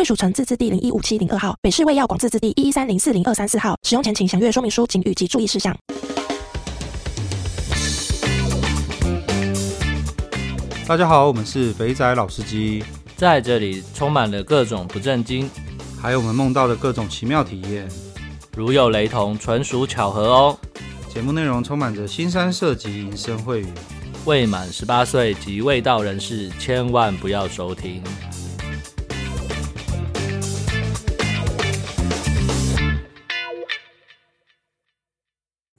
卫署城自治地零一五七零二号，北市卫药广自治地一一三零四零二三四号。使用前请详阅说明书、警语及注意事项。大家好，我们是肥仔老司机，在这里充满了各种不正经，还有我们梦到的各种奇妙体验。如有雷同，纯属巧合哦。节目内容充满着新三色及淫声秽语，未满十八岁及未到人士千万不要收听。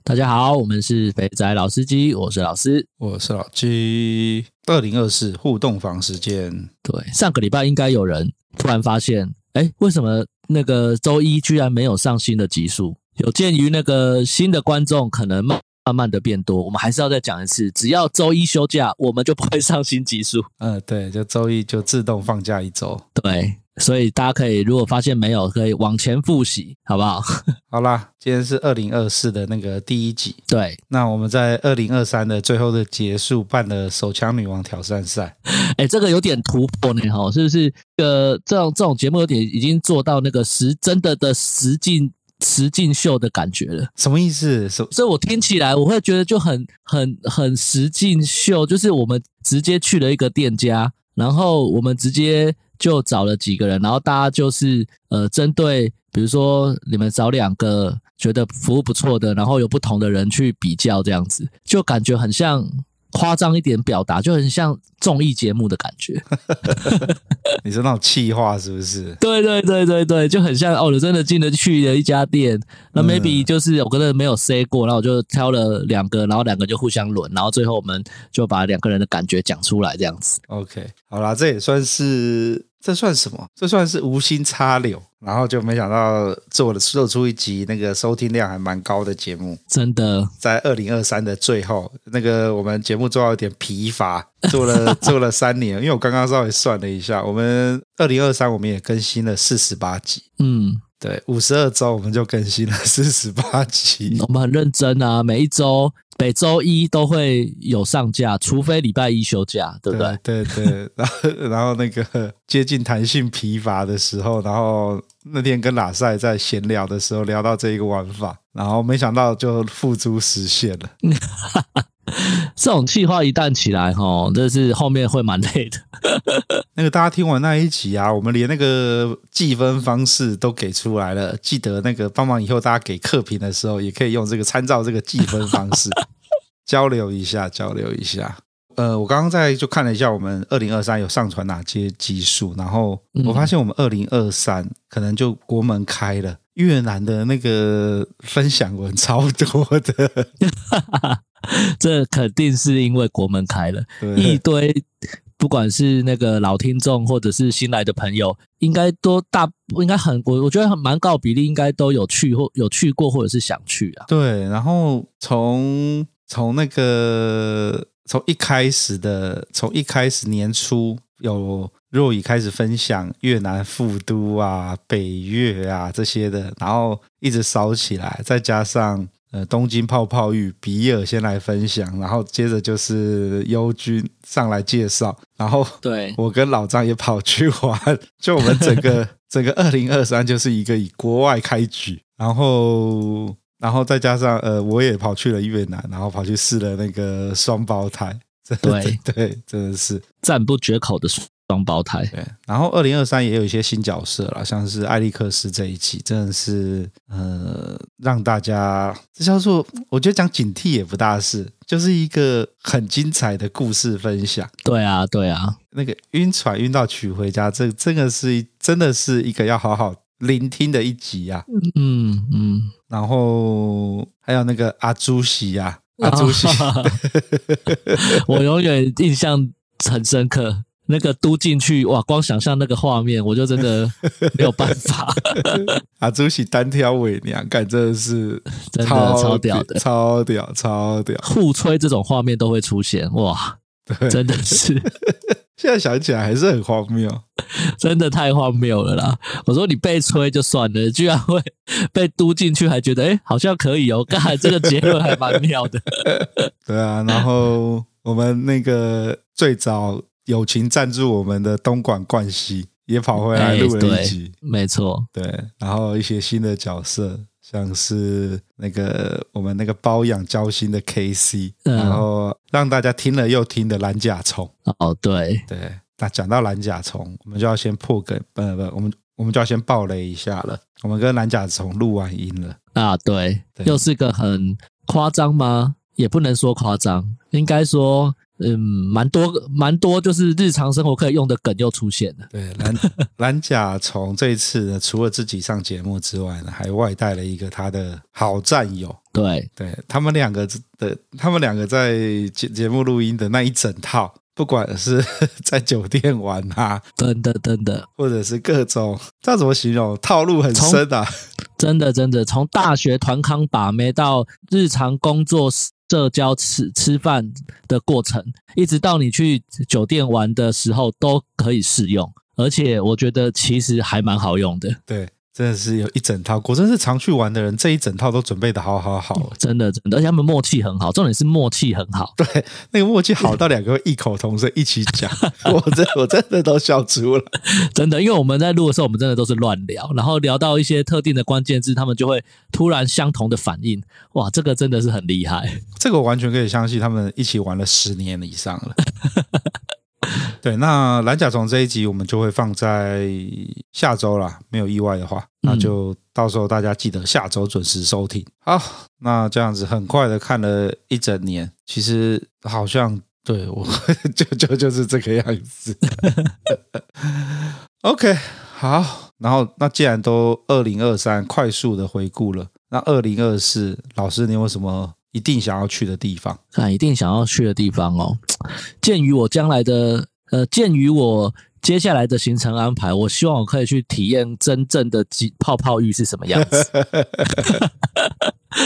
大家好，我们是肥仔老司机，我是老司，我是老鸡。二零二四互动房时间，对，上个礼拜应该有人突然发现，哎，为什么那个周一居然没有上新的集数？有鉴于那个新的观众可能慢慢慢的变多，我们还是要再讲一次，只要周一休假，我们就不会上新集数。嗯，对，就周一就自动放假一周。对。所以大家可以，如果发现没有，可以往前复习，好不好？好啦，今天是二零二四的那个第一集。对，那我们在二零二三的最后的结束办了手枪女王挑战赛。哎，这个有点突破呢，哈，是不是？呃，这种这种节目有点已经做到那个实真的的实境实境秀的感觉了。什么意思？所以，我听起来我会觉得就很很很实境秀，就是我们直接去了一个店家，然后我们直接。就找了几个人，然后大家就是呃，针对比如说你们找两个觉得服务不错的，然后有不同的人去比较，这样子就感觉很像。夸张一点表达，就很像综艺节目的感觉。你说那种气话是不是？对对对对对，就很像哦。我真的进得去的一家店，那 maybe 就是我跟人没有 say 过，然后我就挑了两个，然后两个就互相轮，然后最后我们就把两个人的感觉讲出来，这样子。OK，好啦，这也算是。这算什么？这算是无心插柳，然后就没想到做了做出一集那个收听量还蛮高的节目。真的，在二零二三的最后，那个我们节目做到有点疲乏，做了做了三年。因为我刚刚稍微算了一下，我们二零二三我们也更新了四十八集。嗯。对，五十二周我们就更新了 四十八集，我们很认真啊，每一周每周一都会有上架，除非礼拜一休假，对不对？对对，对，然后然后那个接近弹性疲乏的时候，然后那天跟拉塞在闲聊的时候聊到这一个玩法，然后没想到就付诸实现了。这种企划一旦起来，齁，这是后面会蛮累的。那个大家听完那一集啊，我们连那个计分方式都给出来了。记得那个帮忙以后大家给客评的时候，也可以用这个参照这个计分方式 交流一下，交流一下。呃，我刚刚在就看了一下，我们二零二三有上传哪些集数，然后我发现我们二零二三可能就国门开了，越南的那个分享文超多的。这肯定是因为国门开了，一堆不管是那个老听众或者是新来的朋友，应该都大应该很我我觉得很蛮高比例应该都有去或有去过或者是想去啊。对，然后从从那个从一开始的从一开始年初有若雨开始分享越南富都啊、北越啊这些的，然后一直烧起来，再加上。呃，东京泡泡浴，比尔先来分享，然后接着就是优君上来介绍，然后对我跟老张也跑去玩，就我们整个 整个二零二三就是一个以国外开局，然后然后再加上呃，我也跑去了越南，然后跑去试了那个双胞胎，对对，真的是赞不绝口的。双胞胎，对，然后二零二三也有一些新角色啦，像是艾利克斯这一期，真的是呃，让大家这叫做，我觉得讲警惕也不大是，就是一个很精彩的故事分享。对啊，对啊，那个晕船晕到娶回家，这这个是真的是一个要好好聆听的一集啊。嗯嗯，然后还有那个阿朱喜呀，阿朱喜，我永远印象很深刻。那个嘟进去，哇，光想象那个画面，我就真的 没有办法。阿朱喜单挑伪娘，感真的是真的超屌的，超屌，超屌，互吹这种画面都会出现，哇，对，真的是。现在想起来还是很荒谬，真的太荒谬了啦！我说你被吹就算了，居然会被嘟进去，还觉得哎、欸，好像可以哦。刚才这个结论还蛮妙的。对啊，然后我们那个最早友情赞助我们的东莞冠希也跑回来录了一集，没错，对。然后一些新的角色。像是那个我们那个包养交心的 KC，嗯，然后让大家听了又听的蓝甲虫。哦，对对，那讲到蓝甲虫，我们就要先破梗，不不，我们我们就要先爆雷一下了。我们跟蓝甲虫录完音了啊，对，对，又是个很夸张吗？也不能说夸张，应该说。嗯，蛮多蛮多，就是日常生活可以用的梗又出现了。对，蓝 蓝甲虫这一次呢，除了自己上节目之外呢，还外带了一个他的好战友。对，对他们两个的，他们两个在节节目录音的那一整套，不管是 在酒店玩啊，真的真的，或者是各种，这怎么形容？套路很深啊！真的真的，从大学团康把妹到日常工作社交吃吃饭的过程，一直到你去酒店玩的时候都可以适用，而且我觉得其实还蛮好用的。对。真的是有一整套，果真是常去玩的人，这一整套都准备的好好好，真的真的，而且他们默契很好，重点是默契很好，对，那个默契好到两个会异口同声一起讲，我真我真的都笑出了，真的，因为我们在录的时候，我们真的都是乱聊，然后聊到一些特定的关键字，他们就会突然相同的反应，哇，这个真的是很厉害，这个我完全可以相信，他们一起玩了十年以上了。对，那蓝甲虫这一集我们就会放在下周啦，没有意外的话，那就到时候大家记得下周准时收听。好，那这样子很快的看了一整年，其实好像对我 就就就是这个样子。OK，好，然后那既然都二零二三快速的回顾了，那二零二四老师你有什么一定想要去的地方？看一定想要去的地方哦，鉴于我将来的。呃，鉴于我接下来的行程安排，我希望我可以去体验真正的泡泡浴是什么样子。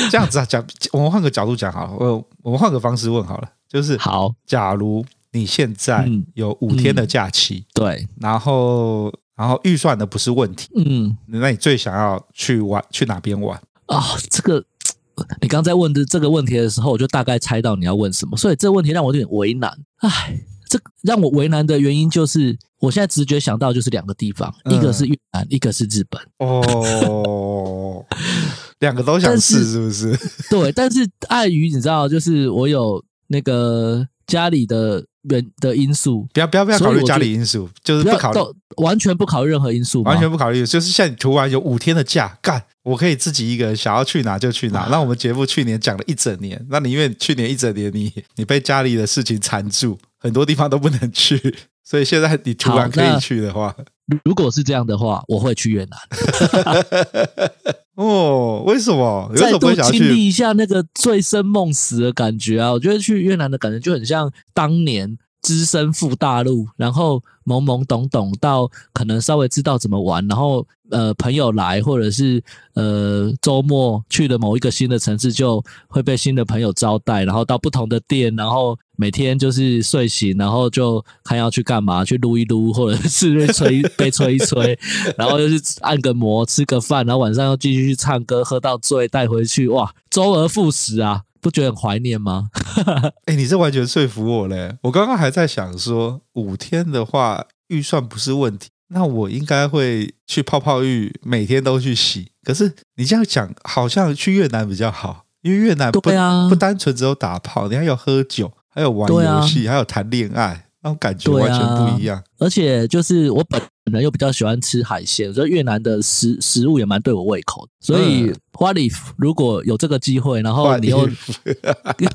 这样子啊，讲我们换个角度讲好了，我我们换个方式问好了，就是好，假如你现在有五天的假期，嗯嗯、对，然后然后预算的不是问题，嗯，那你最想要去玩去哪边玩啊、哦？这个 你刚在问的这个问题的时候，我就大概猜到你要问什么，所以这个问题让我有点为难，唉。这让我为难的原因就是，我现在直觉想到就是两个地方，嗯、一个是越南，一个是日本。哦，两个都想试是不是？对，但是碍于你知道，就是我有那个家里的人的因素，不要不要不要考虑家里因素，就是不考虑，完全不考虑任何因素，完全不考虑，就是像你突然有五天的假干。我可以自己一个人想要去哪就去哪。那我们节目去年讲了一整年，那你因为去年一整年你你被家里的事情缠住，很多地方都不能去，所以现在你突然可以去的话，如果是这样的话，我会去越南。哦，为什么？再多经历一下那个醉生梦死的感觉啊！我觉得去越南的感觉就很像当年。只身赴大陆，然后懵懵懂懂到可能稍微知道怎么玩，然后呃朋友来或者是呃周末去了某一个新的城市，就会被新的朋友招待，然后到不同的店，然后每天就是睡醒，然后就看要去干嘛，去撸一撸，或者是被吹 被吹一吹，然后又去按个摩，吃个饭，然后晚上又继续去唱歌，喝到醉带回去，哇，周而复始啊！不觉得很怀念吗？哎、欸，你这完全说服我嘞！我刚刚还在想说，五天的话预算不是问题，那我应该会去泡泡浴，每天都去洗。可是你这样讲，好像去越南比较好，因为越南不、啊、不单纯只有打炮，你还有喝酒，还有玩游戏，啊、还有谈恋爱，那种感觉完全不一样。而且就是我本人又比较喜欢吃海鲜，所以越南的食食物也蛮对我胃口的。所以 What if 如果有这个机会，然后你又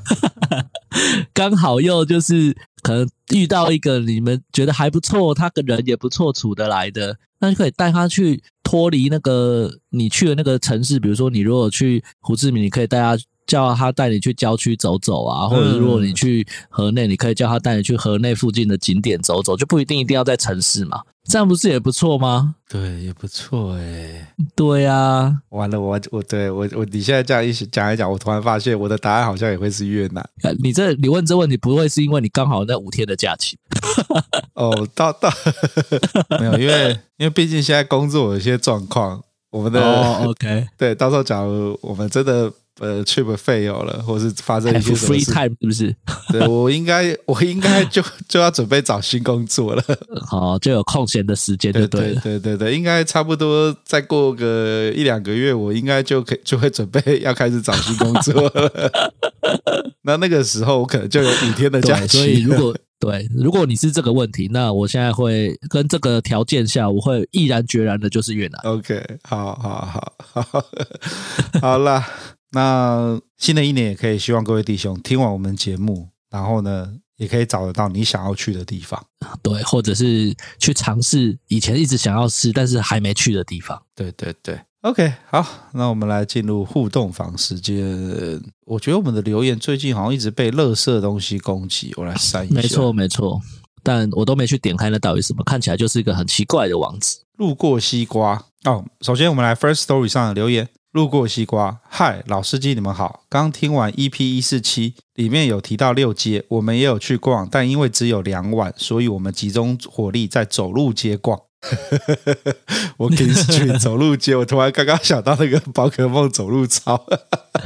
刚好又就是可能遇到一个你们觉得还不错，他个人也不错处得来的，那就可以带他去脱离那个你去的那个城市。比如说，你如果去胡志明，你可以带他。叫他带你去郊区走走啊，或者如果你去河内，你可以叫他带你去河内附近的景点走走，就不一定一定要在城市嘛。这样不是也不错吗？对，也不错哎。对呀、啊，完了，我我对我我你现在这样一讲一讲，我突然发现我的答案好像也会是越南。你这你问这问题，不会是因为你刚好那五天的假期？哦，到到没有，因为因为毕竟现在工作有一些状况，我们的、哦、OK，对，到时候假如我们真的。呃，trip fail 了，或是发生一些什么 free time 是不是？对，我应该，我应该就 就要准备找新工作了。好，就有空闲的时间就对了。对对对对，应该差不多再过个一两个月，我应该就可以 就会准备要开始找新工作了。那那个时候，我可能就有五天的假期。所以，如果对，如果你是这个问题，那我现在会跟这个条件下，我会毅然决然的就是越南。OK，好好好好，好了。那新的一年也可以希望各位弟兄听完我们节目，然后呢，也可以找得到你想要去的地方，对，或者是去尝试以前一直想要试但是还没去的地方。对对对，OK，好，那我们来进入互动房时间。我觉得我们的留言最近好像一直被垃圾的东西攻击，我来删一下。没错没错，但我都没去点开那到底什么，看起来就是一个很奇怪的网址。路过西瓜哦，首先我们来 First Story 上的留言。路过西瓜，嗨，老司机，你们好。刚听完 EP 一四七，里面有提到六街，我们也有去逛，但因为只有两晚，所以我们集中火力在走路街逛。我可以去走路街，我突然刚刚想到那个宝可梦走路操。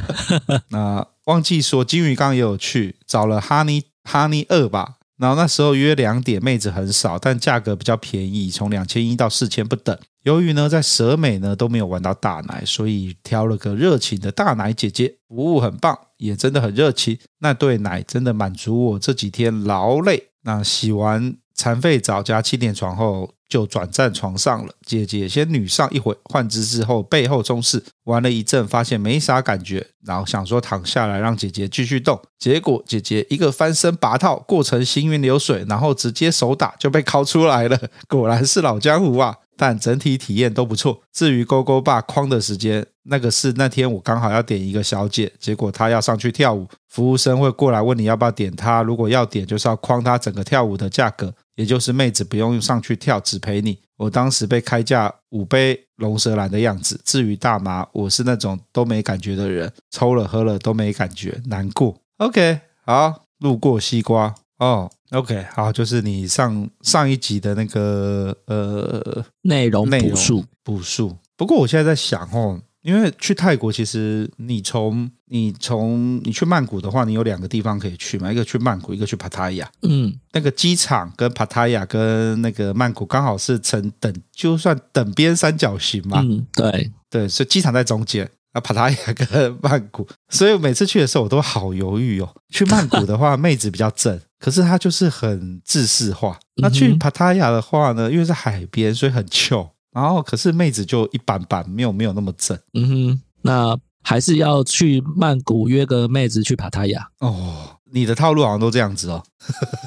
那忘记说，金鱼缸也有去，找了哈尼哈尼二吧。然后那时候约两点，妹子很少，但价格比较便宜，从两千一到四千不等。由于呢，在蛇美呢都没有玩到大奶，所以挑了个热情的大奶姐姐，服务很棒，也真的很热情。那对奶真的满足我这几天劳累。那洗完残废澡加气垫床后，就转战床上了。姐姐先女上一会，换姿势后背后冲刺，玩了一阵，发现没啥感觉，然后想说躺下来让姐姐继续动。结果姐姐一个翻身拔套，过程行云流水，然后直接手打就被拷出来了。果然是老江湖啊！但整体体验都不错。至于勾勾爸框的时间，那个是那天我刚好要点一个小姐，结果她要上去跳舞，服务生会过来问你要不要点她，如果要点，就是要框她整个跳舞的价格，也就是妹子不用上去跳，只陪你。我当时被开价五杯龙舌兰的样子。至于大麻，我是那种都没感觉的人，抽了喝了都没感觉，难过。OK，好，路过西瓜哦。OK，好，就是你上上一集的那个呃内容补述补述。不过我现在在想哦，因为去泰国，其实你从你从你去曼谷的话，你有两个地方可以去嘛，一个去曼谷，一个去帕塔亚。嗯，那个机场跟帕塔亚跟那个曼谷刚好是成等，就算等边三角形嘛。嗯，对对，所以机场在中间。啊，帕塔亚跟曼谷，所以我每次去的时候我都好犹豫哦。去曼谷的话，妹子比较正，可是她就是很自式化。那去帕塔亚的话呢，因为是海边，所以很 chill。然后可是妹子就一般般，没有没有那么正。嗯哼，那还是要去曼谷约个妹子去帕塔亚哦。你的套路好像都这样子哦。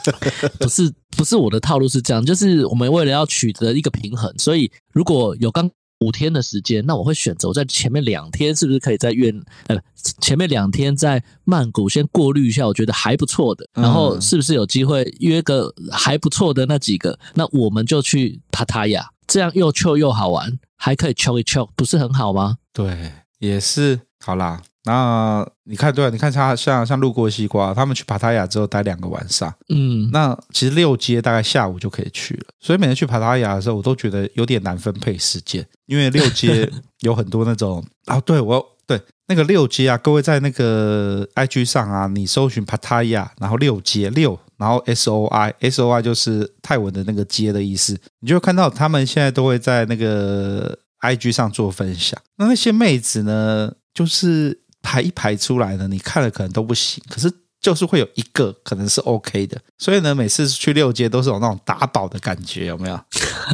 不是，不是我的套路是这样，就是我们为了要取得一个平衡，所以如果有刚。五天的时间，那我会选择我在前面两天是不是可以在越呃前面两天在曼谷先过滤一下，我觉得还不错的，然后是不是有机会约个还不错的那几个，那我们就去帕塔亚，这样又 chill 又好玩，还可以 chill 一 chill，不是很好吗？对，也是，好啦。那你看，对，你看他像像路过西瓜，他们去帕塔亚之后待两个晚上，嗯，那其实六街大概下午就可以去了。所以每次去帕塔亚的时候，我都觉得有点难分配时间，因为六街 有很多那种啊，对我对那个六街啊，各位在那个 IG 上啊，你搜寻帕塔亚，然后六街六，然后 S O I S O I 就是泰文的那个街的意思，你就会看到他们现在都会在那个 IG 上做分享。那那些妹子呢，就是。排一排出来呢，你看了可能都不行，可是就是会有一个可能是 OK 的，所以呢，每次去六街都是有那种打宝的感觉，有没有？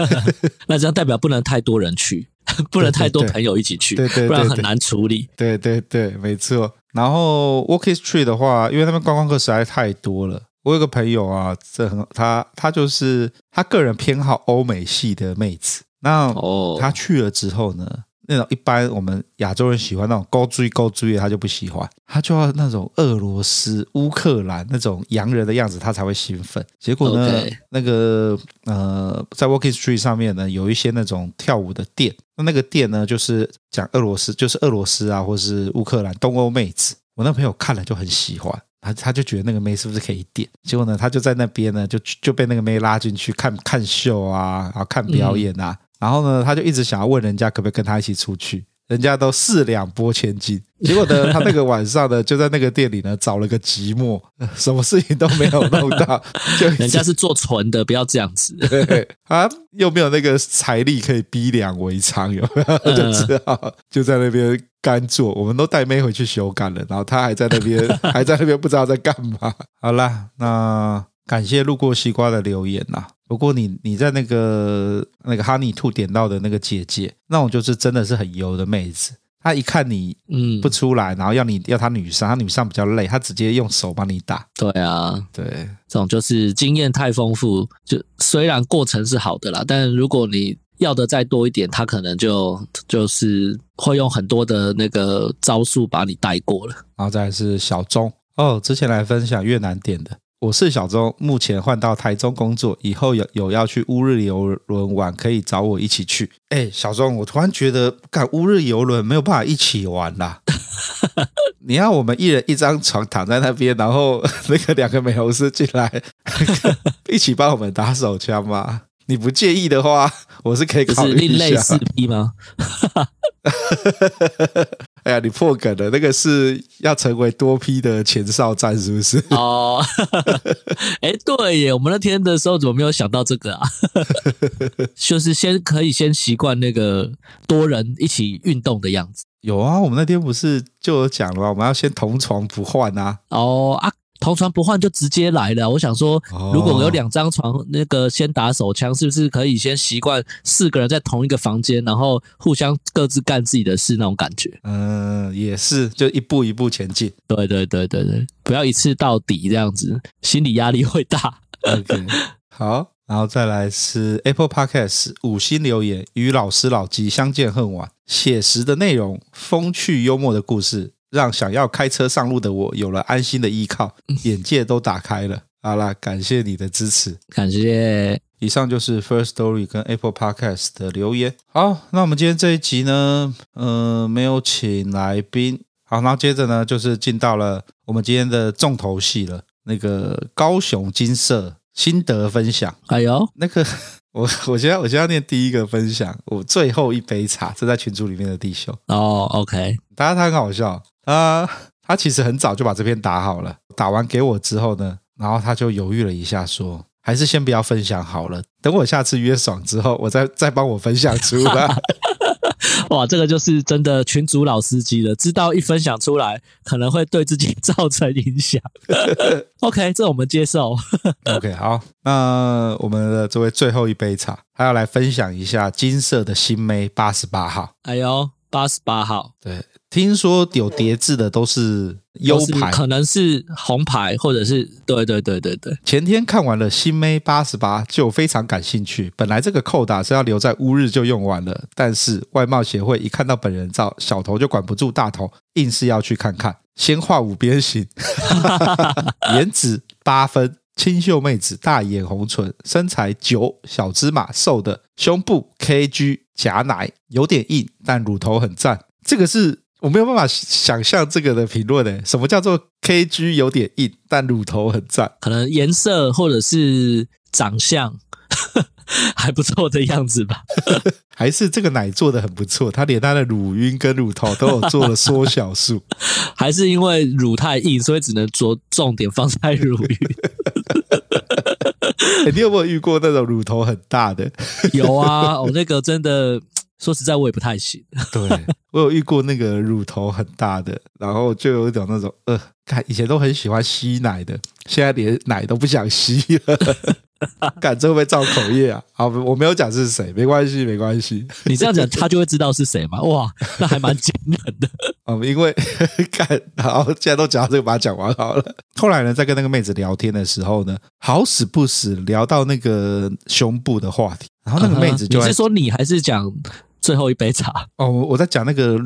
那这样代表不能太多人去，不能太多朋友一起去，对对，对，对，对，不然很难处理。对对对，没错。然后 Walk Street 的话，因为他们观光客实在太多了，我有个朋友啊，这很他他就是他个人偏好欧美系的妹子，那他去了之后呢？那种一般我们亚洲人喜欢那种高追高追的，他就不喜欢，他就要那种俄罗斯、乌克兰那种洋人的样子，他才会兴奋。结果呢，Okay. 那个呃，在 Walking Street 上面呢，有一些那种跳舞的店，那那个店呢，就是讲俄罗斯，就是俄罗斯啊，或是乌克兰东欧妹子。我那朋友看了就很喜欢，他他就觉得那个妹是不是可以点？结果呢，他就在那边呢，就就被那个妹拉进去看看秀啊，然后看表演啊。嗯然后呢，他就一直想要问人家可不可以跟他一起出去，人家都四两拨千斤。结果呢，他那个晚上呢，就在那个店里呢找了个寂寞，什么事情都没有弄到。就人家是做纯的，不要这样子。对，他又没有那个财力可以逼良为娼，有没有？就只好就在那边干坐。我们都带妹回去修干了，然后他还在那边，还在那边不知道在干嘛。好啦，那感谢路过西瓜的留言呐。不过你你在那个那个哈尼兔点到的那个姐姐，那种就是真的是很油的妹子。她一看你嗯不出来，然后要你要她女上，她女上比较累，她直接用手帮你打。对啊，对，这种就是经验太丰富。就虽然过程是好的啦，但如果你要的再多一点，她可能就就是会用很多的那个招数把你带过了。然后再来是小钟哦，之前来分享越南点的。我是小钟，目前换到台中工作，以后有有要去乌日游轮玩，可以找我一起去。哎，小钟，我突然觉得干乌日游轮没有办法一起玩啦。你要我们一人一张床躺在那边，然后那个两个美容师进来 一起帮我们打手枪吗？你不介意的话，我是可以考虑一下。是另类四 P 吗？哎呀，你破梗了，那个是要成为多 P 的前哨战，是不是？哦，哎，对耶，我们那天的时候怎么没有想到这个啊？就是先可以先习惯那个多人一起运动的样子。有啊，我们那天不是就有讲了吗？我们要先同床不换啊。哦啊。同床不换就直接来了。我想说，如果有两张床，那个先打手枪，是不是可以先习惯四个人在同一个房间，然后互相各自干自己的事那种感觉？嗯，也是，就一步一步前进。对对对对对，不要一次到底这样子，心理压力会大。OK，好，然后再来是 Apple Podcast 五星留言，与老师老鸡相见恨晚，写实的内容，风趣幽默的故事。让想要开车上路的我有了安心的依靠，眼界都打开了。好啦，感谢你的支持，感谢。以上就是 First Story 跟 Apple Podcast 的留言。好，那我们今天这一集呢，呃，没有请来宾。好，然后接着呢，就是进到了我们今天的重头戏了，那个高雄金色心得分享。哎呦，那个。我 我现在我现在要念第一个分享，我最后一杯茶，这在群组里面的弟兄哦，OK，大家他很好笑，他他其实很早就把这篇打好了，打完给我之后呢，然后他就犹豫了一下，说还是先不要分享好了，等我下次约爽之后，我再再帮我分享出来。哇，这个就是真的群主老司机了，知道一分享出来可能会对自己 造成影响。OK，这我们接受。OK，好，那我们的这位最后一杯茶，还要来分享一下金色的新妹八十八号。哎呦，八十八号，对。听说有叠字的都是优牌，可能是红牌，或者是对对对对对。前天看完了新妹八十八，就非常感兴趣。本来这个扣打是要留在乌日就用完了，但是外貌协会一看到本人照，小头就管不住大头，硬是要去看看。先画五边形，颜值八分，清秀妹子，大眼红唇，身材九，小芝麻瘦的，胸部 KG 假奶有点硬，但乳头很赞。这个是。我没有办法想象这个的评论诶，什么叫做 KG 有点硬，但乳头很赞？可能颜色或者是长相 还不错的样子吧？还是这个奶做的很不错？他连他的乳晕跟乳头都有做了缩小术？还是因为乳太硬，所以只能着重点放在乳晕？欸，你有没有遇过那种乳头很大的？有啊，我那个真的。说实在，我也不太行。对，我有遇过那个乳头很大的，然后就有一种那种呃，看以前都很喜欢吸奶的，现在连奶都不想吸了。看这会不会造口业啊？好，我没有讲是谁，没关系，没关系。你这样讲，他就会知道是谁吗？哇，那还蛮惊人的。嗯，因为看，好，既然都讲到这个，把它讲完好了。后来呢，在跟那个妹子聊天的时候呢，好死不死聊到那个胸部的话题，然后那个妹子就、uh -huh, 你是说你还是讲？最后一杯茶。哦，我在讲那个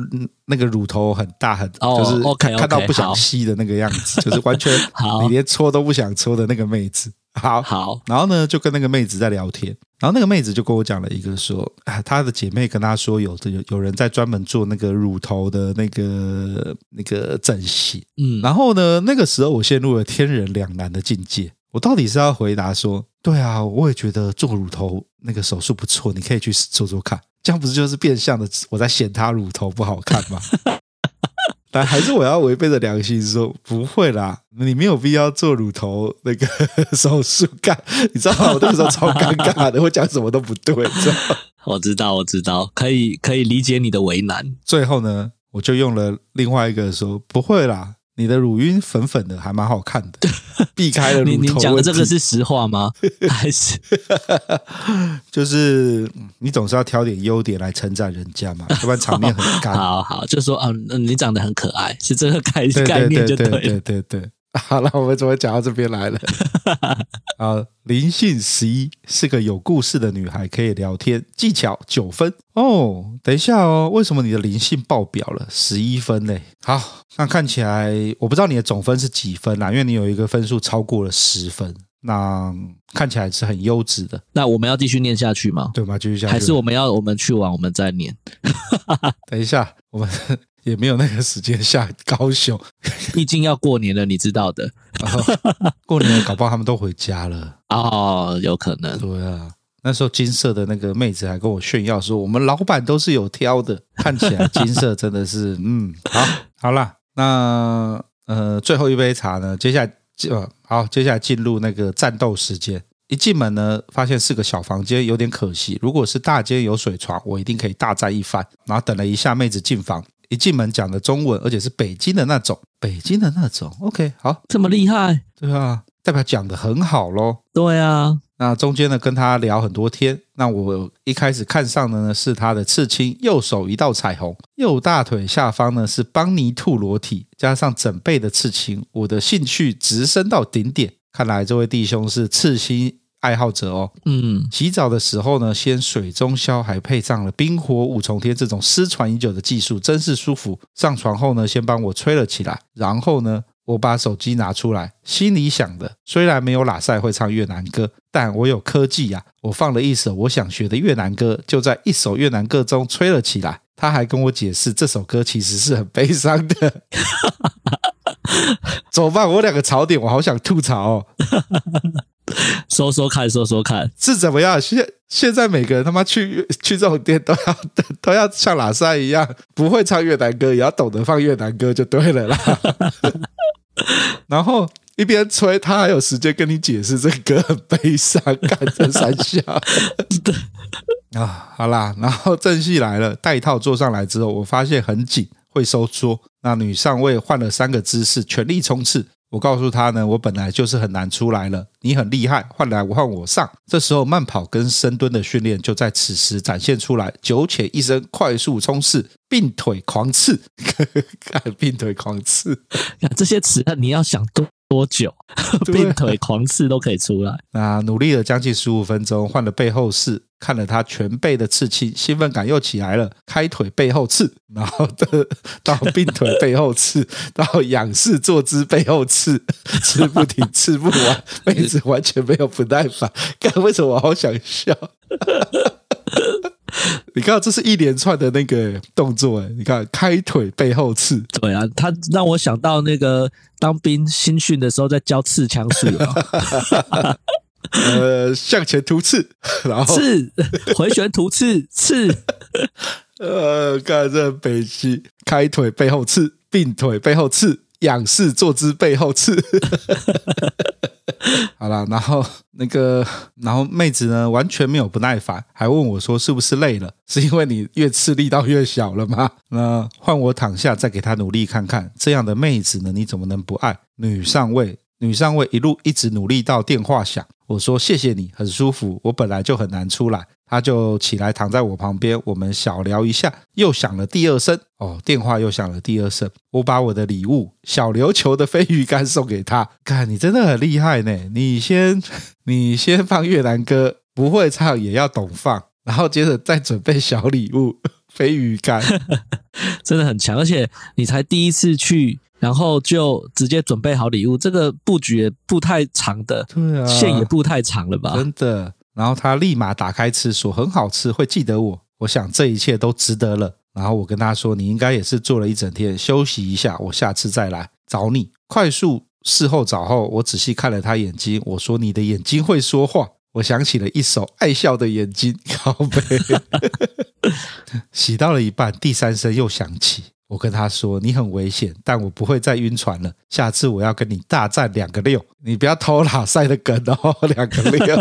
那个乳头很大很，哦、就是 OK，看到不想吸的那个样子，就是完全你连搓都不想搓的那个妹子。好。好，然后呢，就跟那个妹子在聊天，然后那个妹子就跟我讲了一个说，啊，她的姐妹跟她说有有有人在专门做那个乳头的那个那个整形，嗯，然后呢，那个时候我陷入了天人两难的境界，我到底是要回答说，对啊，我也觉得做乳头那个手术不错，你可以去做做看，这样不是就是变相的我在嫌她乳头不好看吗？但还是我要违背着良心说，不会啦，你没有必要做乳头那个 手术干，你知道吗？我那个时候超尴尬的，我讲什么都不对，你知道吗？我知道，我知道，可以可以理解你的为难。最后呢，我就用了另外一个说，不会啦。你的乳晕粉粉的，还蛮好看的，避开了乳头。你你讲的这个是实话吗？还是 就是你总是要挑点优点来称赞人家嘛，要 不然场面很干。好好，就说啊，你长得很可爱，是这个概概念就对了。对对对对对。好了，我们怎么讲到这边来了？啊，林姓十一是个有故事的女孩，可以聊天，技巧九分哦。等一下哦，为什么你的灵性爆表了十一分嘞？好，那看起来我不知道你的总分是几分啦，因为你有一个分数超过了十分，那看起来是很优质的。那我们要继续念下去吗？对吗？继续下去，还是我们要我们去完我们再念？等一下，我们。也没有那个时间下高雄，毕竟要过年了，你知道的。然 后过年了，搞不好他们都回家了哦，有可能。对啊，那时候金色的那个妹子还跟我炫耀说，我们老板都是有挑的，看起来金色真的是 嗯，好，好啦，那呃最后一杯茶呢？接下来呃好，接下来进入那个战斗时间。一进门呢，发现是个小房间，有点可惜。如果是大间有水床，我一定可以大战一番。然后等了一下，妹子进房。一进门讲的中文，而且是北京的那种，北京的那种。OK，好，这么厉害，对啊，代表讲的很好咯。对啊，那中间呢，跟他聊很多天。那我一开始看上的呢是他的刺青，右手一道彩虹，右大腿下方呢是邦尼兔裸体，加上整背的刺青。我的兴趣直升到顶点，看来这位弟兄是刺青爱好者哦，嗯，洗澡的时候呢，先水中消，还配上了冰火五重天这种失传已久的技术，真是舒服。上床后呢，先帮我吹了起来，然后呢，我把手机拿出来，心里想的，虽然没有喇塞会唱越南歌，但我有科技呀、啊，我放了一首我想学的越南歌，就在一首越南歌中吹了起来。他还跟我解释，这首歌其实是很悲伤的。怎么办？我两个槽点，我好想吐槽哦。说说看，说说看是怎么样？现现在每个人他妈去去这种店都要都要像喇赛一样，不会唱越南歌也要懂得放越南歌就对了啦。然后一边吹，他还有时间跟你解释这个歌很悲伤，干这三下 啊，好啦，然后正戏来了，带套坐上来之后，我发现很紧，会收缩。那女上位换了三个姿势，全力冲刺。我告诉他呢，我本来就是很难出来了，你很厉害，换来换我上。这时候慢跑跟深蹲的训练就在此时展现出来，九浅一深，快速冲刺，并腿狂刺，看并腿狂刺，这些词你要想多多久？并腿狂刺都可以出来。那努力了将近十五分钟，换了背后式。看了他全背的刺青，兴奋感又起来了。开腿背后刺，然后的到并腿背后刺，到仰视坐姿背后刺，刺不停，刺不完，妹子完全没有不耐烦。看为什么我好想笑？你看，这是一连串的那个动作，哎，你看开腿背后刺，对啊，他让我想到那个当兵新训的时候在教刺枪术 呃，向前突刺，然后刺回旋突刺刺，呃，看这北极开腿背后刺，并腿背后刺，仰视坐姿背后刺。好了，然后那个，然后妹子呢，完全没有不耐烦，还问我说是不是累了？是因为你越刺力道越小了吗？那换我躺下，再给她努力看看。这样的妹子呢，你怎么能不爱？女上位，女上位一路一直努力到电话响。我说谢谢你，很舒服。我本来就很难出来，他就起来躺在我旁边，我们小聊一下。又响了第二声，哦，电话又响了第二声。我把我的礼物小琉球的飞鱼干送给他。看，你真的很厉害呢！你先，你先放越南歌，不会唱也要懂放。然后接着再准备小礼物，飞鱼干，真的很强。而且你才第一次去，然后就直接准备好礼物，这个布局也布太长的，对啊，线也布太长了吧？真的。然后他立马打开吃，说很好吃，会记得我。我想这一切都值得了。然后我跟他说，你应该也是做了一整天，休息一下，我下次再来找你。快速事后找后，我仔细看了他眼睛，我说你的眼睛会说话。我想起了一首爱笑的眼睛，靠北。洗到了一半，第三声又响起。我跟他说：“你很危险，但我不会再晕船了。下次我要跟你大战两个六，你不要偷拉塞的梗哦，两个六。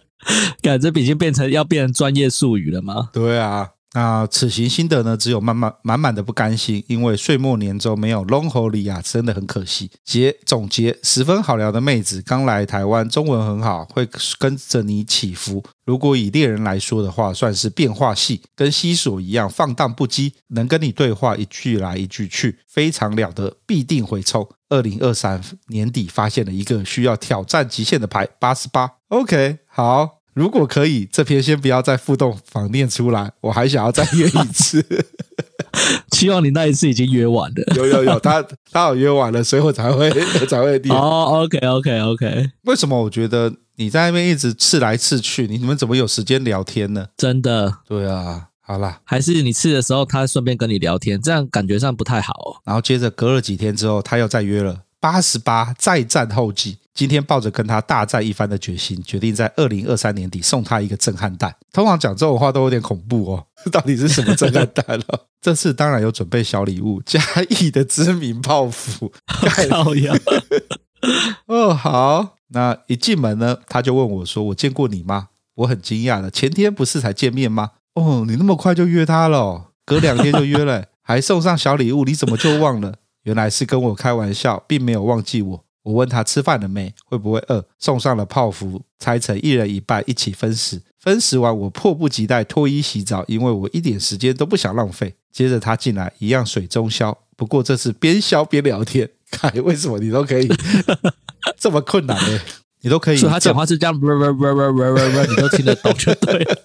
感觉已经变成要变成专业术语了吗？对啊。”那此行心得呢，只有满满满满的不甘心，因为岁末年终没有 long holy 啊，真的很可惜。结总结，十分好聊的妹子，刚来台湾，中文很好，会跟着你起伏。如果以猎人来说的话，算是变化系，跟西索一样放荡不羁，能跟你对话一句来一句去，非常了得，必定回抽。二零二三年底发现了一个需要挑战极限的牌，八十八。OK，好。如果可以，这篇先不要再互动访念出来，我还想要再约一次。希望你那一次已经约完了。有有有，他他有约完了，所以我才会 才会念。哦、oh,，OK OK OK。为什么我觉得你在那边一直刺来刺去，你们怎么有时间聊天呢？真的。对啊，好啦，还是你刺的时候，他顺便跟你聊天，这样感觉上不太好哦。然后接着隔了几天之后，他又再约了八十八再战后记。今天抱着跟他大战一番的决心，决定在二零二三年底送他一个震撼弹。通常讲这种话都有点恐怖哦，到底是什么震撼弹了？这次当然有准备小礼物，嘉义的知名泡芙。好呀，哦，好。那一进门呢，他就问我说：“我见过你吗？”我很惊讶的，前天不是才见面吗？哦，你那么快就约他了？隔两天就约了，还送上小礼物，你怎么就忘了？原来是跟我开玩笑，并没有忘记我。我问他吃饭了没，会不会饿？送上了泡芙，拆成一人一半，一起分食。分食完，我迫不及待脱衣洗澡，因为我一点时间都不想浪费。接着他进来，一样水中消，不过这次边消边聊天。看为什么你都可以 这么困难呢？你都可以。他讲话是这样，你都听得懂就对了。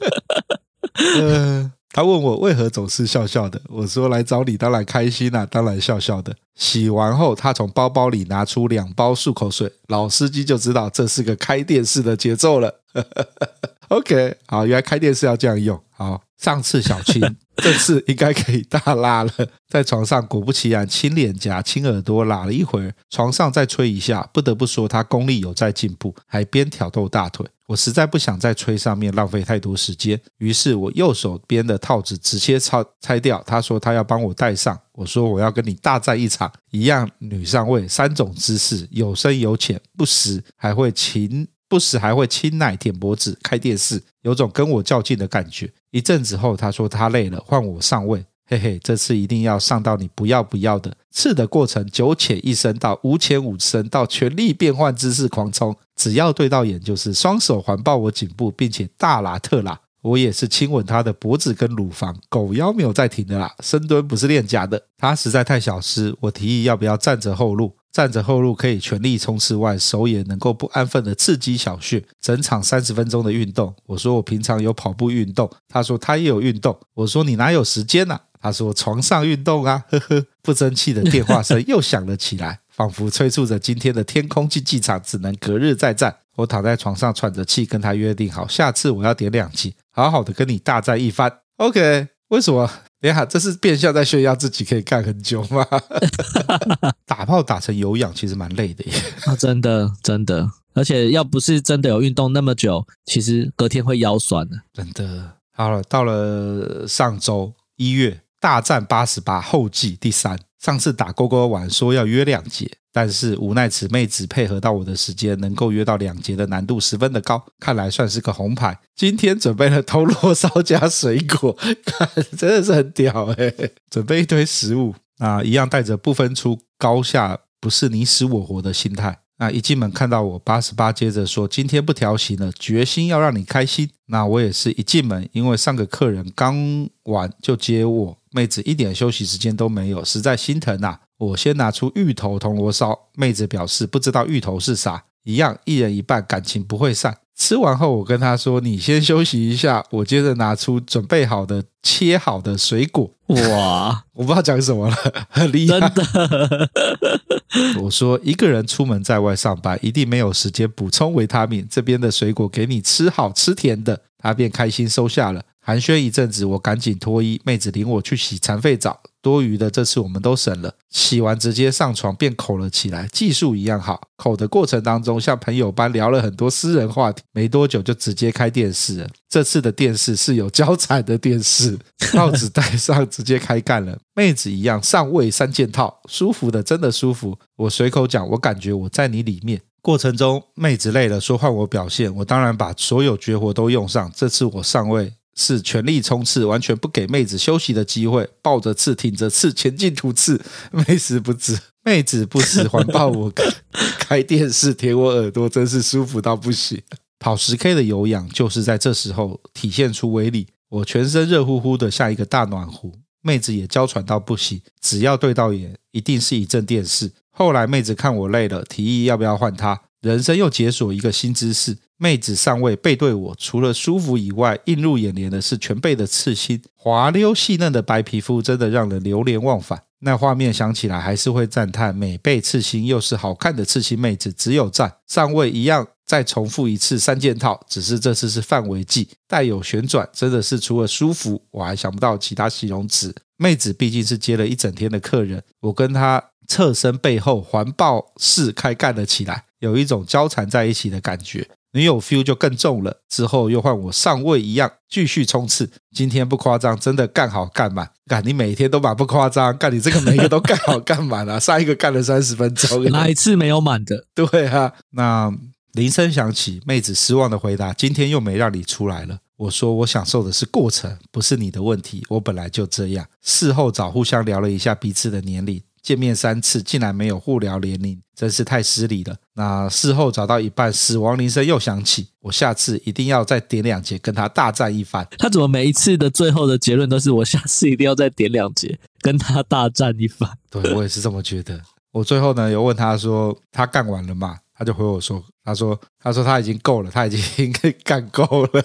呃他问我为何总是笑笑的，我说来找你当然开心啊，当然笑笑的。洗完后，他从包包里拿出两包漱口水，老司机就知道这是个开电视的节奏了。OK，好，原来开电视要这样用。好，上次小亲。这次应该可以大拉了，在床上果不其然亲脸颊、亲耳朵，拉了一会儿，床上再吹一下，不得不说他功力有在进步，还边挑逗大腿。我实在不想在吹上面浪费太多时间，于是我右手边的套子直接拆拆掉。他说他要帮我戴上，我说我要跟你大战一场，一样女上位，三种姿势，有深有浅，不时还会亲。不时还会亲奶、舔脖子、开电视，有种跟我较劲的感觉。一阵子后，他说他累了，换我上位。嘿嘿，这次一定要上到你不要不要的。刺的过程九浅一深到五浅五深，到全力变换姿势狂冲，只要对到眼就是双手环抱我颈部，并且大拉特拉。我也是亲吻他的脖子跟乳房，狗腰没有再停的啦。深蹲不是练假的，他实在太小只。我提议要不要站着后路。站着后路可以全力冲刺外，手也能够不安分的刺激小穴。整场三十分钟的运动，我说我平常有跑步运动，他说他也有运动。我说你哪有时间呢、啊？他说床上运动啊，呵呵。不争气的电话声 又响了起来，仿佛催促着今天的天空竞技场只能隔日再战。我躺在床上喘着气，跟他约定好，下次我要点两集，好好的跟你大战一番。OK，为什么？你看，这是变相在炫耀自己可以干很久吗？打炮打成有氧，其实蛮累的耶。啊，真的，真的，而且要不是真的有运动那么久，其实隔天会腰酸的。真的。好了，到了上周一月，大战八十八后记第三。上次打勾勾完说要约两节。但是无奈此妹子配合到我的时间，能够约到两节的难度十分的高，看来算是个红牌。今天准备了铜锣烧加水果，看真的是很屌哎！准备一堆食物啊，一样带着不分出高下，不是你死我活的心态。那一进门看到我八十八，接着说今天不调型了，决心要让你开心。那我也是一进门，因为上个客人刚完就接我，妹子一点休息时间都没有，实在心疼啊。我先拿出芋头铜锣烧，妹子表示不知道芋头是啥，一样一人一半，感情不会散。吃完后，我跟她说：“你先休息一下。”我接着拿出准备好的切好的水果。哇，我不知道讲什么了，很厉害。真的。我说：“一个人出门在外上班，一定没有时间补充维他命。这边的水果给你吃，好吃甜的。”她便开心收下了。寒暄一阵子，我赶紧脱衣，妹子领我去洗残废澡。多余的这次我们都省了。洗完直接上床便口了起来，技术一样好。口的过程当中，像朋友般聊了很多私人话题。没多久就直接开电视了。这次的电视是有交产的电视，套子戴上直接开干了。妹子一样上位三件套，舒服的真的舒服。我随口讲，我感觉我在你里面。过程中妹子累了，说换我表现，我当然把所有绝活都用上。这次我上位。是全力冲刺，完全不给妹子休息的机会，抱着刺，挺着刺，前进突刺，妹子不止，妹子不死环抱我，开电视舔我耳朵，真是舒服到不行。跑十 K 的有氧就是在这时候体现出威力，我全身热乎乎的像一个大暖壶，妹子也娇喘到不行，只要对到眼，一定是一阵电视。后来妹子看我累了，提议要不要换她，人生又解锁一个新姿势。妹子上位背对我，除了舒服以外，映入眼帘的是全背的刺青，滑溜细嫩的白皮肤，真的让人流连忘返。那画面想起来还是会赞叹：美背刺青又是好看的刺青妹子，只有赞。上位一样，再重复一次三件套，只是这次是范围技，带有旋转，真的是除了舒服，我还想不到其他形容词。妹子毕竟是接了一整天的客人，我跟她侧身背后环抱式开干了起来，有一种交缠在一起的感觉。女友 feel 就更重了，之后又换我上位一样继续冲刺。今天不夸张，真的干好干满。干你每天都满不夸张，干你这个每个都干好干满啊！上一个干了三十分钟，哪一次没有满的？对啊。那铃声响起，妹子失望的回答：“今天又没让你出来了。”我说：“我享受的是过程，不是你的问题。我本来就这样。”事后找互相聊了一下彼此的年龄。见面三次，竟然没有互聊年龄，真是太失礼了。那事后找到一半，死亡铃声又响起，我下次一定要再点两节，跟他大战一番。他怎么每一次的最后的结论都是我下次一定要再点两节，跟他大战一番？对，我也是这么觉得。我最后呢，有问他说他干完了吗？他就回我说，他说他说他已经够了，他已经 干够了，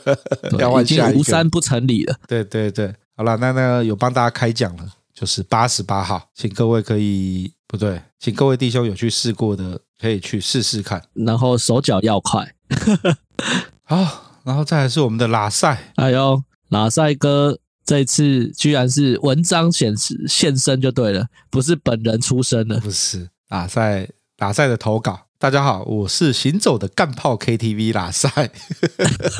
要换下一个。已经无三不成理了。对对对，好了，那那有帮大家开奖了。就是八十八号，请各位可以不对，请各位弟兄有去试过的，可以去试试看。然后手脚要快，好，然后再来是我们的拉塞，哎呦，拉塞哥这次居然是文章显示现身就对了，不是本人出身的，不是拉塞拉塞的投稿。大家好，我是行走的干炮 KTV 拉赛。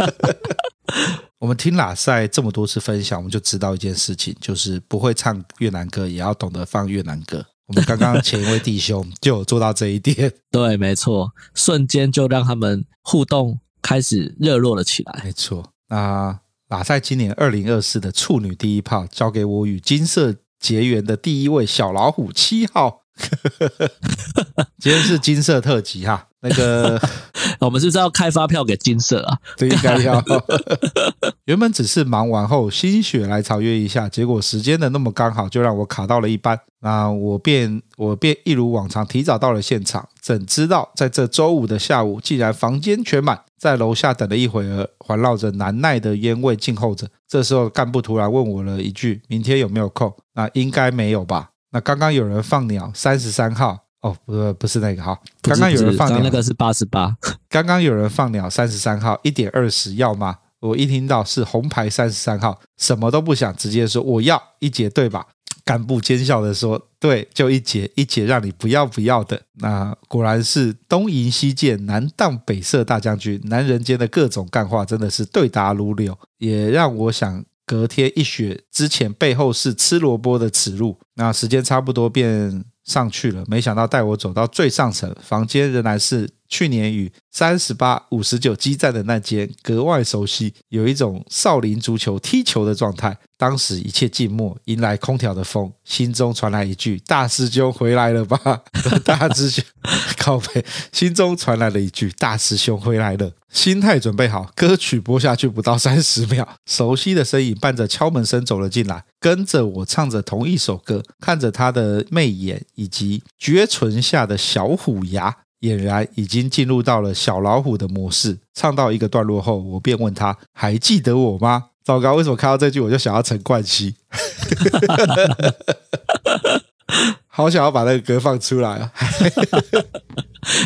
我们听喇塞这么多次分享，我们就知道一件事情，就是不会唱越南歌，也要懂得放越南歌。我们刚刚前一位弟兄就有做到这一点，对，没错，瞬间就让他们互动开始热络了起来。没错，那喇塞今年二零二四的处女第一炮，交给我与金色结缘的第一位小老虎七号。今天是金色特辑哈，那个 我们是不是要开发票给金色啊？这应该要。原本只是忙完后心血来潮约一下，结果时间的那么刚好，就让我卡到了一班。那我便我便一如往常提早到了现场，怎知道在这周五的下午，竟然房间全满，在楼下等了一会儿，环绕着难耐的烟味静候着。这时候干部突然问我了一句：“明天有没有空？”那应该没有吧？那刚刚有人放鸟三十三号哦，不不是那个哈，刚刚有人放鸟，那个是八十八。刚刚有人放鸟三十三号一点二十要吗？我一听到是红牌三十三号，什么都不想，直接说我要一节对吧？干部奸笑的说：“对，就一节，一节让你不要不要的。”那果然是东迎西见，南荡北射大将军，男人间的各种干话真的是对答如流，也让我想。隔天一雪之前背后是吃萝卜的耻辱，那时间差不多便上去了，没想到带我走到最上层，房间仍然是去年与三十八五十九激战的那间，格外熟悉，有一种少林足球踢球的状态。当时一切静默，迎来空调的风，心中传来一句：“大师兄回来了吧？” 大师兄靠背，心中传来了一句：“大师兄回来了。”心态准备好，歌曲播下去不到三十秒，熟悉的身影伴着敲门声走了进来，跟着我唱着同一首歌，看着他的媚眼以及绝唇下的小虎牙。俨然已经进入到了小老虎的模式。唱到一个段落后，我便问他：“还记得我吗？”糟糕，为什么看到这句我就想要陈冠希？好想要把那个歌放出来啊！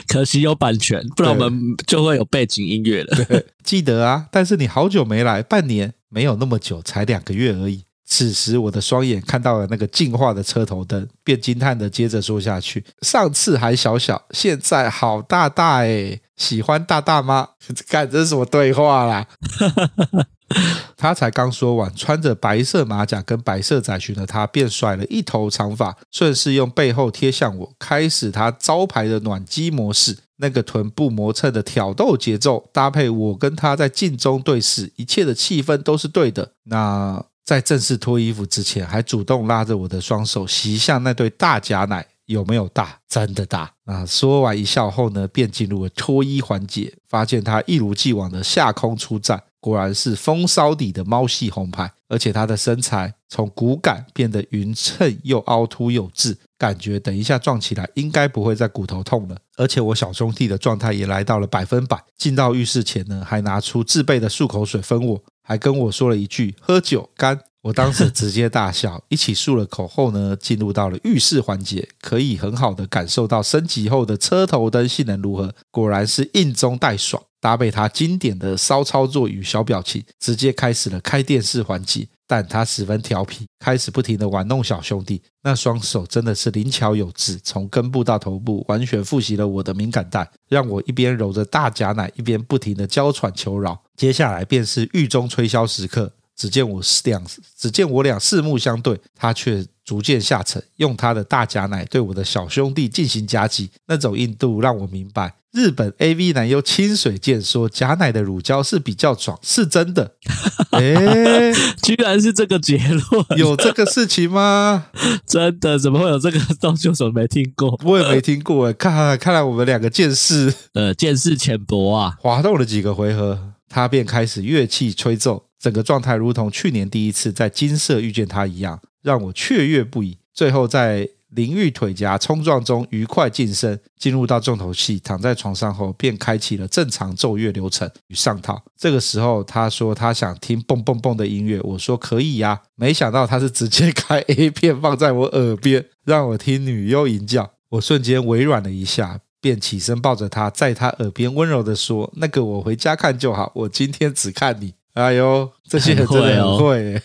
可惜有版权，不然我们就会有背景音乐了。对，记得啊，但是你好久没来，半年没有那么久，才两个月而已。此时我的双眼看到了那个进化的车头灯，便惊叹的接着说下去：上次还小小，现在好大大诶，喜欢大大吗？看这是什么对话啦？他才刚说完，穿着白色马甲跟白色窄裙的他，便甩了一头长发，顺势用背后贴向我，开始他招牌的暖机模式。那个臀部磨蹭的挑逗节奏，搭配我跟他在镜中对视，一切的气氛都是对的。那在正式脱衣服之前，还主动拉着我的双手，袭向那对大假奶，有没有大？真的大。啊说完一笑后呢，便进入了脱衣环节，发现他一如既往的下空出战。果然是风骚底的猫系红牌，而且他的身材从骨感变得匀称又凹凸有致，感觉等一下撞起来应该不会再骨头痛了。而且我小兄弟的状态也来到了百分百，进到浴室前呢，还拿出自备的漱口水分我，还跟我说了一句“喝酒干”。我当时直接大笑，一起漱了口后呢，进入到了浴室环节，可以很好的感受到升级后的车头灯性能如何。果然是硬中带爽。搭配它经典的骚操作与小表情，直接开始了开电视环节。但他十分调皮，开始不停的玩弄小兄弟，那双手真的是灵巧有致，从根部到头部完全复习了我的敏感带，让我一边揉着大假奶，一边不停的娇喘求饶。接下来便是狱中吹箫时刻。只见我两，只见我俩四目相对，他却逐渐下沉，用他的大假奶对我的小兄弟进行夹击，那种硬度让我明白，日本 AV 男优清水健说假奶的乳胶是比较爽，是真的。哎，居然是这个结论，有这个事情吗？真的？怎么会有这个东西？我怎么没听过？我也没听过。看，看来我们两个见识，呃，见识浅薄啊。滑动了几个回合，他便开始乐器吹奏。整个状态如同去年第一次在金色遇见他一样，让我雀跃不已。最后在淋浴腿夹冲撞中愉快晋升，进入到重头戏，躺在床上后便开启了正常奏乐流程与上套。这个时候他说他想听蹦蹦蹦的音乐，我说可以呀。没想到他是直接开 A 片放在我耳边，让我听女优吟叫。我瞬间微软了一下，便起身抱着他，在他耳边温柔地说：“那个我回家看就好，我今天只看你。”哎呦，这些人真的很会，欸。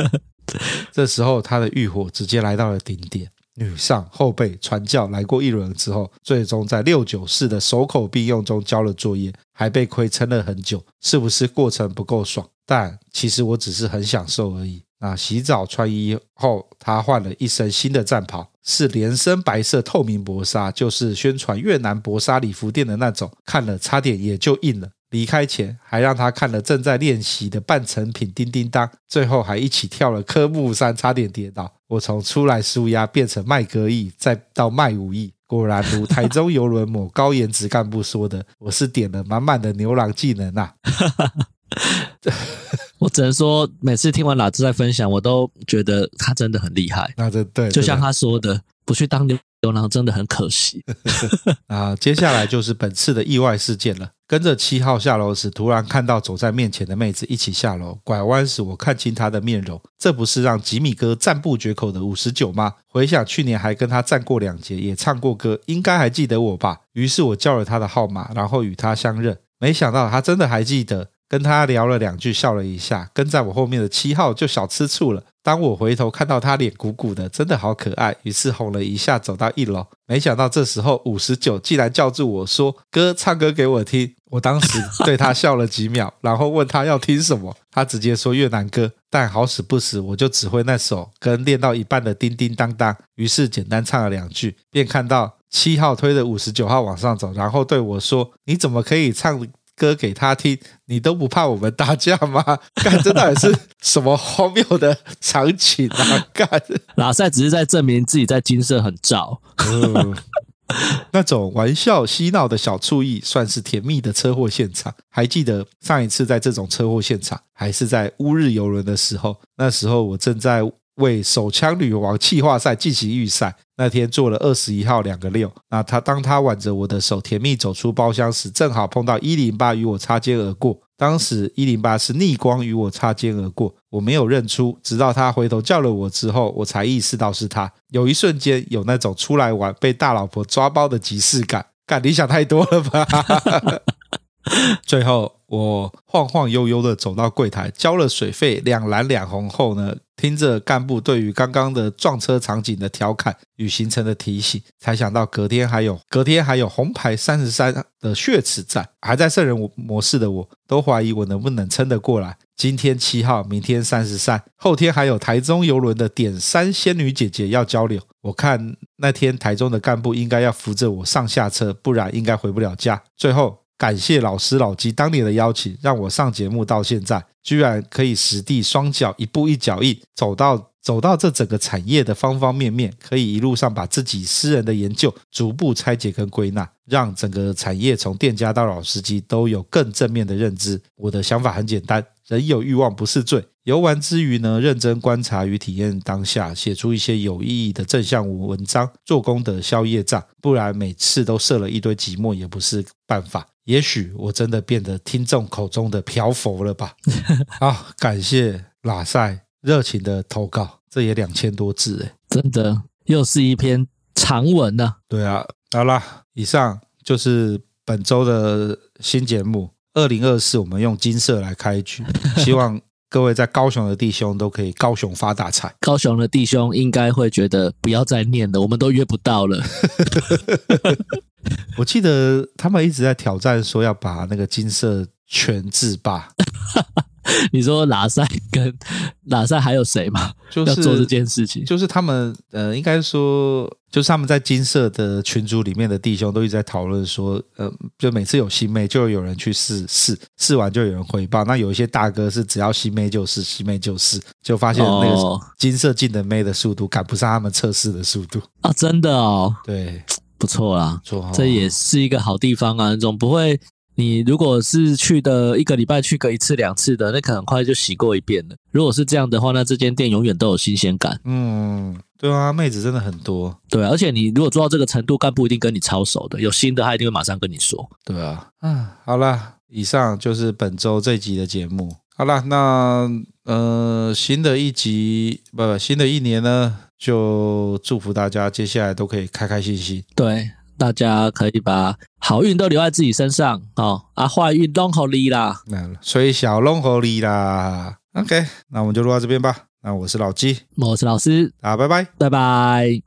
这时候他的欲火直接来到了顶点，女上后背传教来过一轮之后，最终在六九式的手口并用中交了作业，还被亏撑了很久，是不是过程不够爽？但其实我只是很享受而已。啊洗澡穿衣后，他换了一身新的战袍，是连身白色透明薄纱，就是宣传越南薄纱礼服店的那种，看了差点也就硬了。离开前还让他看了正在练习的半成品叮叮当，最后还一起跳了科目三，差点跌倒。我从出来纾压变成卖歌艺，再到卖武艺，果然如台中邮轮某高颜值干部说的，我是点了满满的牛郎技能啊！我只能说，每次听完老师在分享，我都觉得他真的很厉害。那这对，就像他说的，不去当牛牛郎真的很可惜 啊！接下来就是本次的意外事件了。跟着七号下楼时，突然看到走在面前的妹子一起下楼。拐弯时，我看清她的面容，这不是让吉米哥赞不绝口的五十九吗？回想去年还跟他站过两节，也唱过歌，应该还记得我吧？于是我叫了他的号码，然后与他相认。没想到他真的还记得。跟他聊了两句，笑了一下，跟在我后面的七号就小吃醋了。当我回头看到他脸鼓鼓的，真的好可爱，于是哄了一下，走到一楼。没想到这时候五十九竟然叫住我说：“哥，唱歌给我听。”我当时对他笑了几秒，然后问他要听什么，他直接说越南歌。但好死不死，我就只会那首跟练到一半的叮叮当当，于是简单唱了两句，便看到七号推着五十九号往上走，然后对我说：“你怎么可以唱？”歌给他听，你都不怕我们打架吗？干，这到底是什么荒谬的场景啊！干，老赛只是在证明自己在金色很照。嗯，那种玩笑嬉闹的小醋意，算是甜蜜的车祸现场。还记得上一次在这种车祸现场，还是在乌日游轮的时候，那时候我正在为手枪女王气化赛进行预赛，那天坐了二十一号两个六，那他当他挽着我的手甜蜜走出包厢时，正好碰到一零八与我擦肩而过。当时一零八是逆光与我擦肩而过，我没有认出，直到他回头叫了我之后，我才意识到是他。有一瞬间有那种出来玩被大老婆抓包的即视感，干，你想太多了吧？最后，我晃晃悠悠的走到柜台，交了水费，两蓝两红后呢，听着干部对于刚刚的撞车场景的调侃与行程的提醒，才想到隔天还有隔天还有红牌三十三的血池站，还在圣人模式的我都怀疑我能不能撑得过来。今天七号，明天三十三，后天还有台中游轮的点三仙女姐姐要交流，我看那天台中的干部应该要扶着我上下车，不然应该回不了家。最后。感谢老师老鸡当年的邀请，让我上节目到现在，居然可以实地双脚一步一脚印走到走到这整个产业的方方面面，可以一路上把自己私人的研究逐步拆解跟归纳，让整个产业从店家到老司机都有更正面的认知。我的想法很简单，人有欲望不是罪。游玩之余呢，认真观察与体验当下，写出一些有意义的正向文章，做功德消业障。不然每次都设了一堆寂寞，也不是办法。也许我真的变得听众口中的漂佛了吧？啊，感谢拉塞热情的投稿，这也两千多字哎，真的又是一篇长文呢、啊。对啊，好啦，以上就是本周的新节目。二零二四，我们用金色来开局，希望各位在高雄的弟兄都可以高雄发大财。高雄的弟兄应该会觉得不要再念了，我们都约不到了。我记得他们一直在挑战说要把那个金色全制霸。你说拉塞跟拉塞还有谁吗？就是要做这件事情，就是他们呃，应该说就是他们在金色的群组里面的弟兄都一直在讨论说，呃，就每次有新妹就有人去试试，试完就有人回报。那有一些大哥是只要新妹就试，新妹就试，就发现那个金色进的妹的速度赶不上他们测试的速度啊！真的哦，对。不错啦，错哦，这也是一个好地方啊。总不会，你如果是去的一个礼拜去个一次两次的，那可能很快就洗过一遍了。如果是这样的话，那这间店永远都有新鲜感。嗯，对啊，妹子真的很多。对啊，而且你如果做到这个程度，干部一定跟你超熟的，有新的他一定会马上跟你说。对啊，嗯，好啦，以上就是本周这集的节目。好啦，那呃，新的一集不不，新的一年呢？就祝福大家接下来都可以开开心心。对，大家可以把好运都留在自己身上哦，啊，坏运弄好你啦，虽小弄好你啦。OK，那我们就录到这边吧。那我是老鸡，我是老师，啊，拜拜，拜拜。